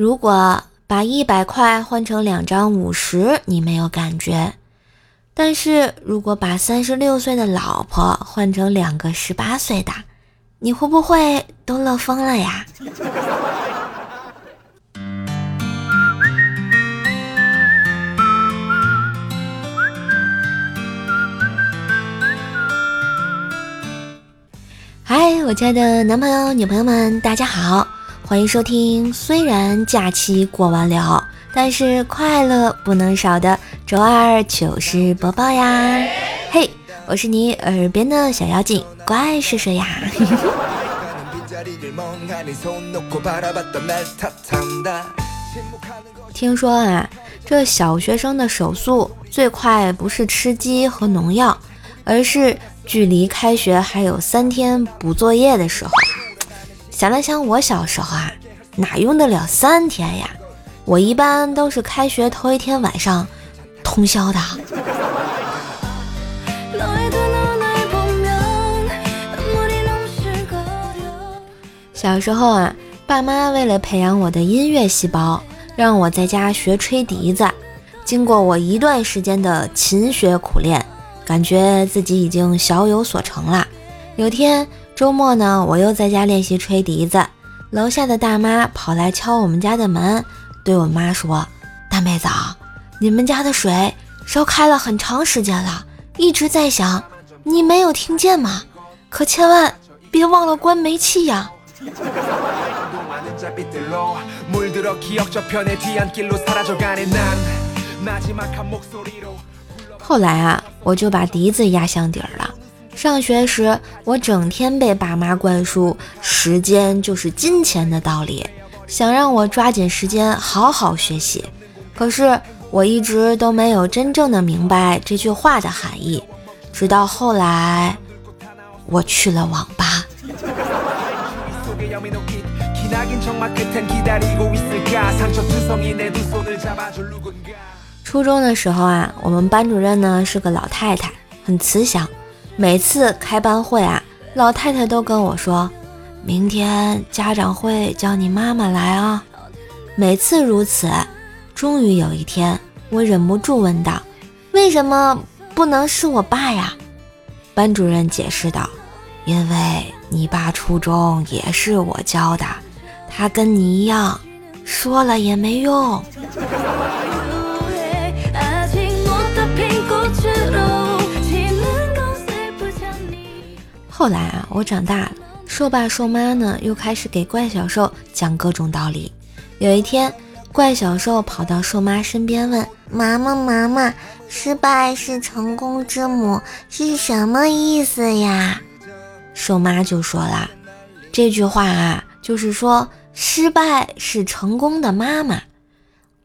如果把一百块换成两张五十，你没有感觉；但是如果把三十六岁的老婆换成两个十八岁的，你会不会都乐疯了呀？嗨，我亲爱的男朋友、女朋友们，大家好，欢迎收听。虽然假期过完了，但是快乐不能少的周二糗事播报呀！嘿，我是你耳边的小妖精，怪叔叔呀！听说啊，这小学生的手速最快不是吃鸡和农药，而是。距离开学还有三天补作业的时候，想了想，我小时候啊，哪用得了三天呀？我一般都是开学头一天晚上通宵的。小时候啊，爸妈为了培养我的音乐细胞，让我在家学吹笛子。经过我一段时间的勤学苦练。感觉自己已经小有所成了。有天周末呢，我又在家练习吹笛子，楼下的大妈跑来敲我们家的门，对我妈说：“大妹子，你们家的水烧开了很长时间了，一直在响，你没有听见吗？可千万别忘了关煤气呀！”后来啊，我就把笛子压箱底儿了。上学时，我整天被爸妈灌输“时间就是金钱”的道理，想让我抓紧时间好好学习。可是我一直都没有真正的明白这句话的含义。直到后来，我去了网吧。初中的时候啊，我们班主任呢是个老太太，很慈祥。每次开班会啊，老太太都跟我说：“明天家长会叫你妈妈来啊。”每次如此，终于有一天，我忍不住问道：“为什么不能是我爸呀？”班主任解释道：“因为你爸初中也是我教的，他跟你一样，说了也没用。”后来啊，我长大了，兽爸兽妈呢又开始给怪小兽讲各种道理。有一天，怪小兽跑到兽妈身边问：“妈妈，妈妈，失败是成功之母是什么意思呀？”兽妈就说了：“这句话啊，就是说失败是成功的妈妈。”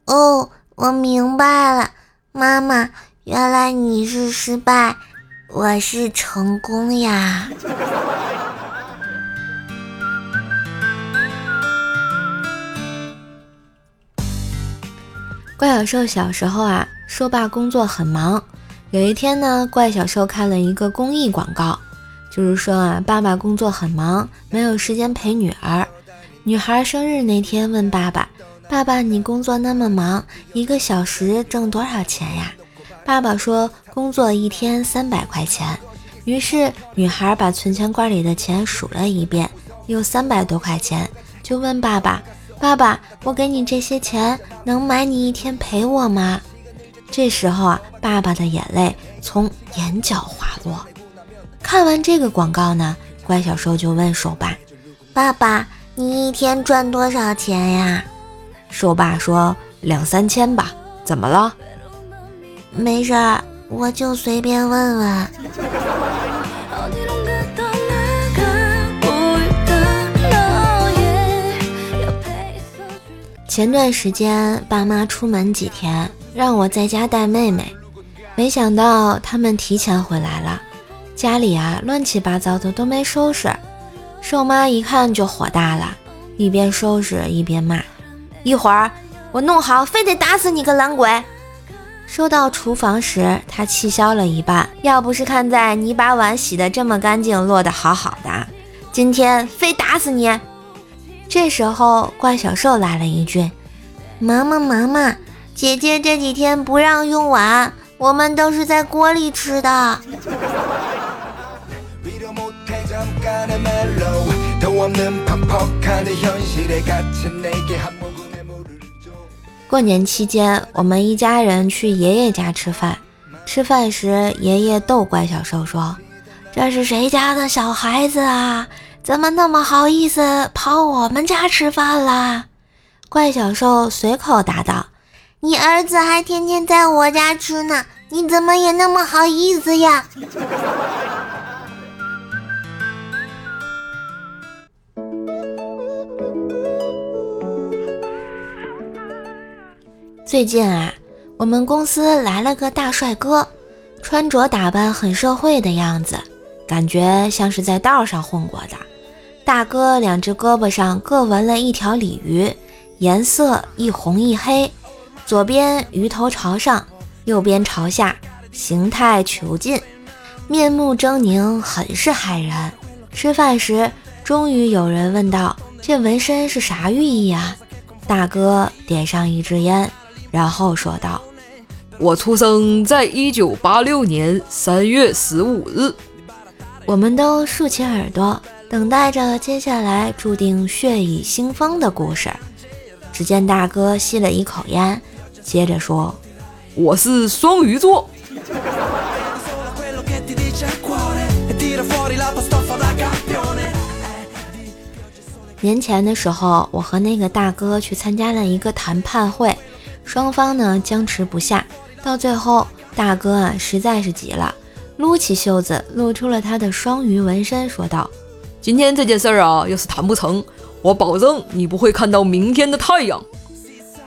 哦，我明白了，妈妈，原来你是失败。我是成功呀！怪小兽小时候啊，说爸工作很忙。有一天呢，怪小兽看了一个公益广告，就是说啊，爸爸工作很忙，没有时间陪女儿。女孩生日那天问爸爸：“爸爸，你工作那么忙，一个小时挣多少钱呀？”爸爸说：“工作一天三百块钱。”于是女孩把存钱罐里的钱数了一遍，有三百多块钱，就问爸爸：“爸爸，我给你这些钱，能买你一天陪我吗？”这时候啊，爸爸的眼泪从眼角滑落。看完这个广告呢，乖小兽就问兽爸：“爸爸，你一天赚多少钱呀？”兽爸说：“两三千吧。”怎么了？没事儿，我就随便问问。前段时间，爸妈出门几天，让我在家带妹妹，没想到他们提前回来了，家里啊乱七八糟的都没收拾。瘦妈一看就火大了，一边收拾一边骂：“一会儿我弄好，非得打死你个懒鬼！”收到厨房时，他气消了一半。要不是看在你把碗洗得这么干净，落得好好的，今天非打死你。这时候，怪小兽来了一句：“妈妈妈妈，姐姐这几天不让用碗，我们都是在锅里吃的。过年期间，我们一家人去爷爷家吃饭。吃饭时，爷爷逗怪小兽说：“这是谁家的小孩子啊？怎么那么好意思跑我们家吃饭啦？”怪小兽随口答道：“你儿子还天天在我家吃呢，你怎么也那么好意思呀？”最近啊，我们公司来了个大帅哥，穿着打扮很社会的样子，感觉像是在道上混过的。大哥两只胳膊上各纹了一条鲤鱼，颜色一红一黑，左边鱼头朝上，右边朝下，形态遒劲，面目狰狞，很是骇人。吃饭时，终于有人问道：“这纹身是啥寓意啊？”大哥点上一支烟。然后说道：“我出生在一九八六年三月十五日。”我们都竖起耳朵，等待着接下来注定血雨腥风的故事。只见大哥吸了一口烟，接着说：“我是双鱼座。”年前的时候，我和那个大哥去参加了一个谈判会。双方呢僵持不下，到最后大哥啊实在是急了，撸起袖子露出了他的双鱼纹身，说道：“今天这件事儿啊，要是谈不成，我保证你不会看到明天的太阳。”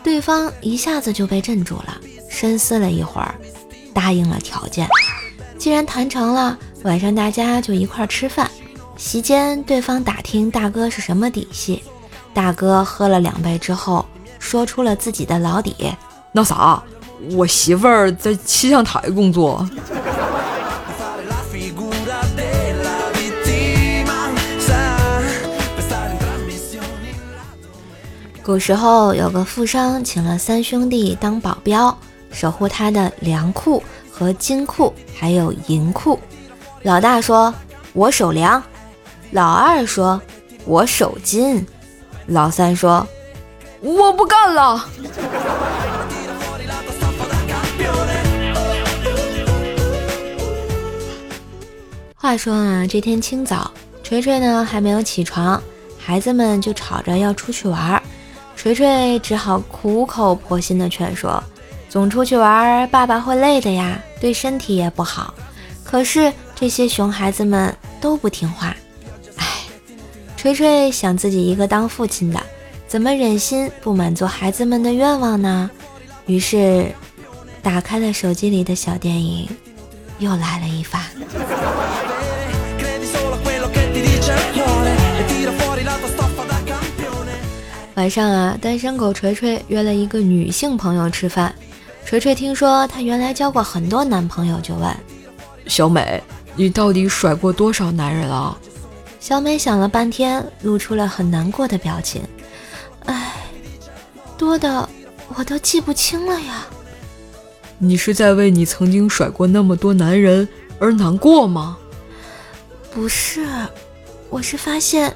对方一下子就被镇住了，深思了一会儿，答应了条件。既然谈成了，晚上大家就一块吃饭。席间，对方打听大哥是什么底细，大哥喝了两杯之后。说出了自己的老底，那啥，我媳妇儿在气象台工作。古时候有个富商，请了三兄弟当保镖，守护他的粮库和金库，还有银库。老大说：“我守粮。”老二说：“我守金。”老三说。我不干了。话说啊，这天清早，锤锤呢还没有起床，孩子们就吵着要出去玩儿，锤锤只好苦口婆心的劝说：“总出去玩儿，爸爸会累的呀，对身体也不好。”可是这些熊孩子们都不听话。哎，锤锤想自己一个当父亲的。怎么忍心不满足孩子们的愿望呢？于是，打开了手机里的小电影，又来了一发。晚上啊，单身狗锤锤约了一个女性朋友吃饭。锤锤听说她原来交过很多男朋友，就问小美：“你到底甩过多少男人啊？”小美想了半天，露出了很难过的表情。唉，多的我都记不清了呀。你是在为你曾经甩过那么多男人而难过吗？不是，我是发现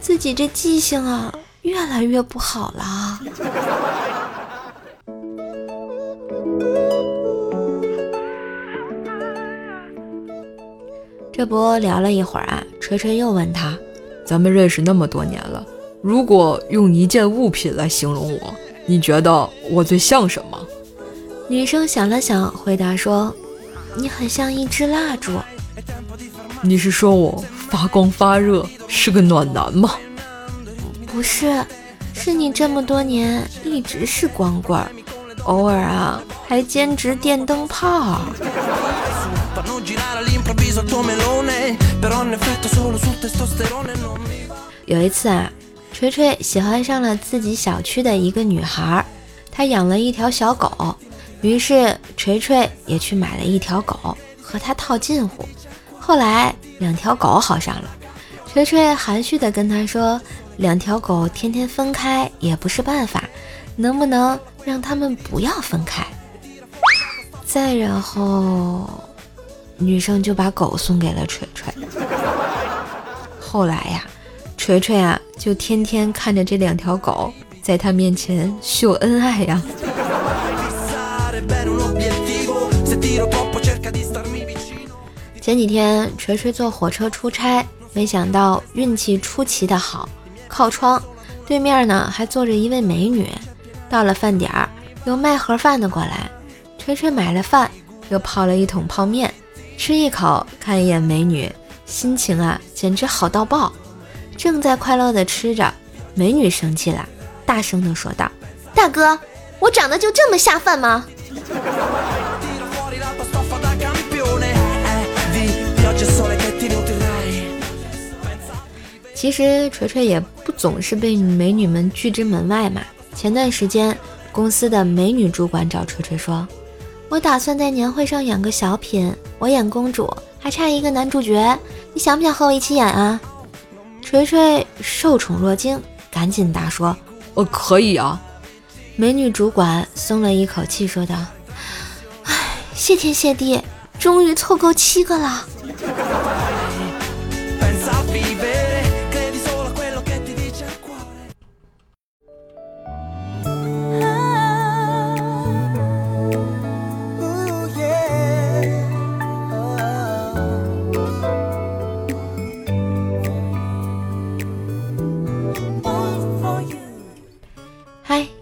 自己这记性啊越来越不好了。这不聊了一会儿啊，锤锤又问他：“咱们认识那么多年了。”如果用一件物品来形容我，你觉得我最像什么？女生想了想，回答说：“你很像一支蜡烛。”你是说我发光发热，是个暖男吗？不是，是你这么多年一直是光棍，偶尔啊还兼职电灯泡。有一次啊。锤锤喜欢上了自己小区的一个女孩，她养了一条小狗，于是锤锤也去买了一条狗和她套近乎。后来两条狗好上了，锤锤含蓄地跟她说：“两条狗天天分开也不是办法，能不能让他们不要分开？再然后，女生就把狗送给了锤锤。后来呀，锤锤啊就天天看着这两条狗在他面前秀恩爱呀。前几天锤锤坐火车出差，没想到运气出奇的好，靠窗对面呢还坐着一位美女。到了饭点儿，有卖盒饭的过来，锤锤买了饭，又泡了一桶泡面，吃一口，看一眼美女，心情啊简直好到爆。正在快乐的吃着，美女生气了，大声的说道：“大哥，我长得就这么下饭吗？” 其实锤锤也不总是被美女们拒之门外嘛。前段时间，公司的美女主管找锤锤说：“我打算在年会上演个小品，我演公主，还差一个男主角，你想不想和我一起演啊？”锤锤受宠若惊，赶紧答说：“呃可以啊。”美女主管松了一口气，说道：“哎，谢天谢地，终于凑够七个了。”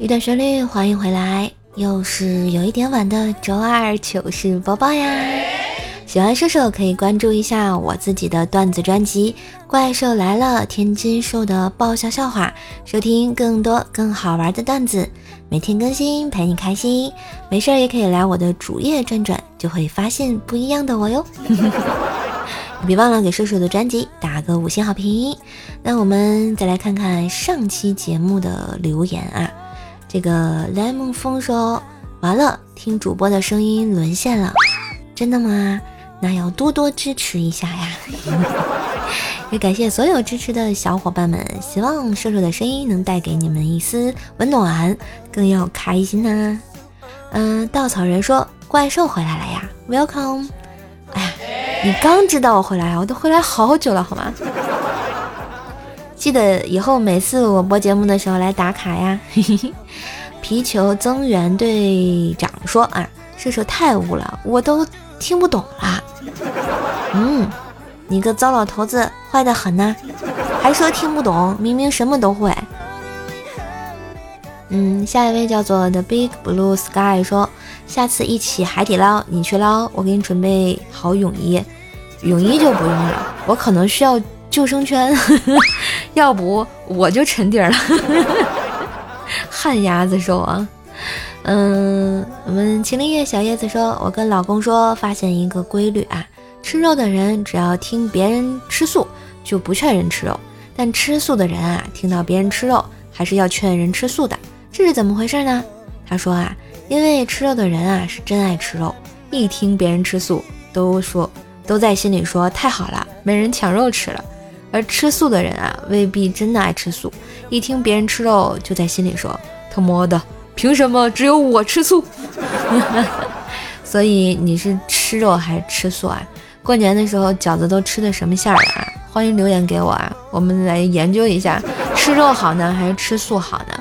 一段旋律，欢迎回来，又是有一点晚的周二糗事播报呀！喜欢射手可以关注一下我自己的段子专辑《怪兽来了》，天津兽的爆笑笑话，收听更多更好玩的段子，每天更新陪你开心。没事儿也可以来我的主页转转，就会发现不一样的我哟。别忘了给射手的专辑打个五星好评。那我们再来看看上期节目的留言啊。这个莱蒙风说完了，听主播的声音沦陷了，真的吗？那要多多支持一下呀！也感谢所有支持的小伙伴们，希望瘦瘦的声音能带给你们一丝温暖，更要开心呐！嗯，稻草人说怪兽回来了呀，Welcome！哎呀，你刚知道我回来啊，我都回来好久了，好吗？记得以后每次我播节目的时候来打卡呀！皮球增援队长说啊，射手太污了，我都听不懂了。嗯，你个糟老头子，坏的很呐，还说听不懂，明明什么都会。嗯，下一位叫做 The Big Blue Sky 说，下次一起海底捞，你去捞，我给你准备好泳衣，泳衣就不用了，我可能需要。救生圈，要不我就沉底了。旱鸭子说啊，嗯，我们秦林叶小叶子说，我跟老公说，发现一个规律啊，吃肉的人只要听别人吃素，就不劝人吃肉；但吃素的人啊，听到别人吃肉，还是要劝人吃素的。这是怎么回事呢？他说啊，因为吃肉的人啊是真爱吃肉，一听别人吃素，都说都在心里说太好了，没人抢肉吃了。而吃素的人啊，未必真的爱吃素。一听别人吃肉，就在心里说：“他妈的，凭什么只有我吃素？” 所以你是吃肉还是吃素啊？过年的时候饺子都吃的什么馅儿啊？欢迎留言给我啊，我们来研究一下，吃肉好呢还是吃素好呢？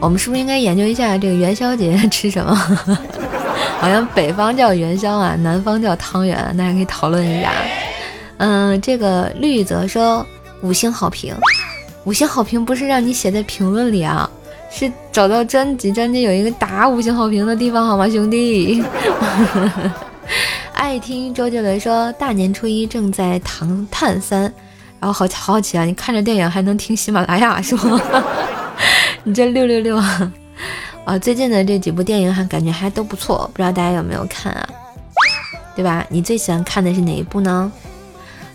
我们是不是应该研究一下这个元宵节 吃什么？好像北方叫元宵啊，南方叫汤圆，大家可以讨论一下。嗯，这个绿泽说五星好评，五星好评不是让你写在评论里啊，是找到专辑，专辑有一个打五星好评的地方，好吗，兄弟？爱听周杰伦说大年初一正在《唐探三》，然后好好奇啊，你看着电影还能听喜马拉雅是吗？你这六六六啊！啊，最近的这几部电影还感觉还都不错，不知道大家有没有看啊？对吧？你最喜欢看的是哪一部呢？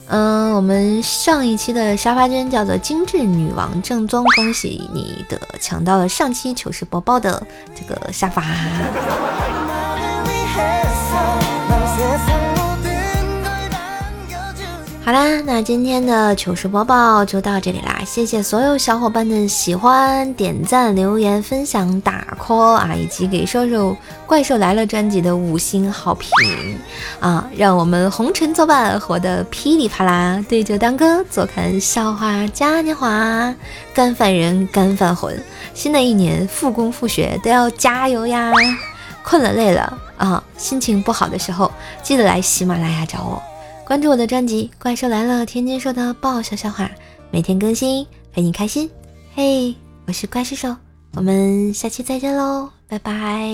嗯，我们上一期的沙发针叫做精致女王正宗，恭喜你的抢到了上期糗事播报的这个沙发。好啦，那今天的糗事播报就到这里啦，谢谢所有小伙伴的喜欢、点赞、留言、分享、打 call 啊，以及给瘦瘦《怪兽来了》专辑的五星好评啊，让我们红尘作伴，活得噼里啪啦，对酒当歌，坐看笑话嘉年华，干饭人干饭魂，新的一年复工复学都要加油呀！困了累了啊，心情不好的时候，记得来喜马拉雅找我。关注我的专辑《怪兽来了》，天津说的爆笑笑话，每天更新，陪你开心。嘿，我是怪兽兽，我们下期再见喽，拜拜。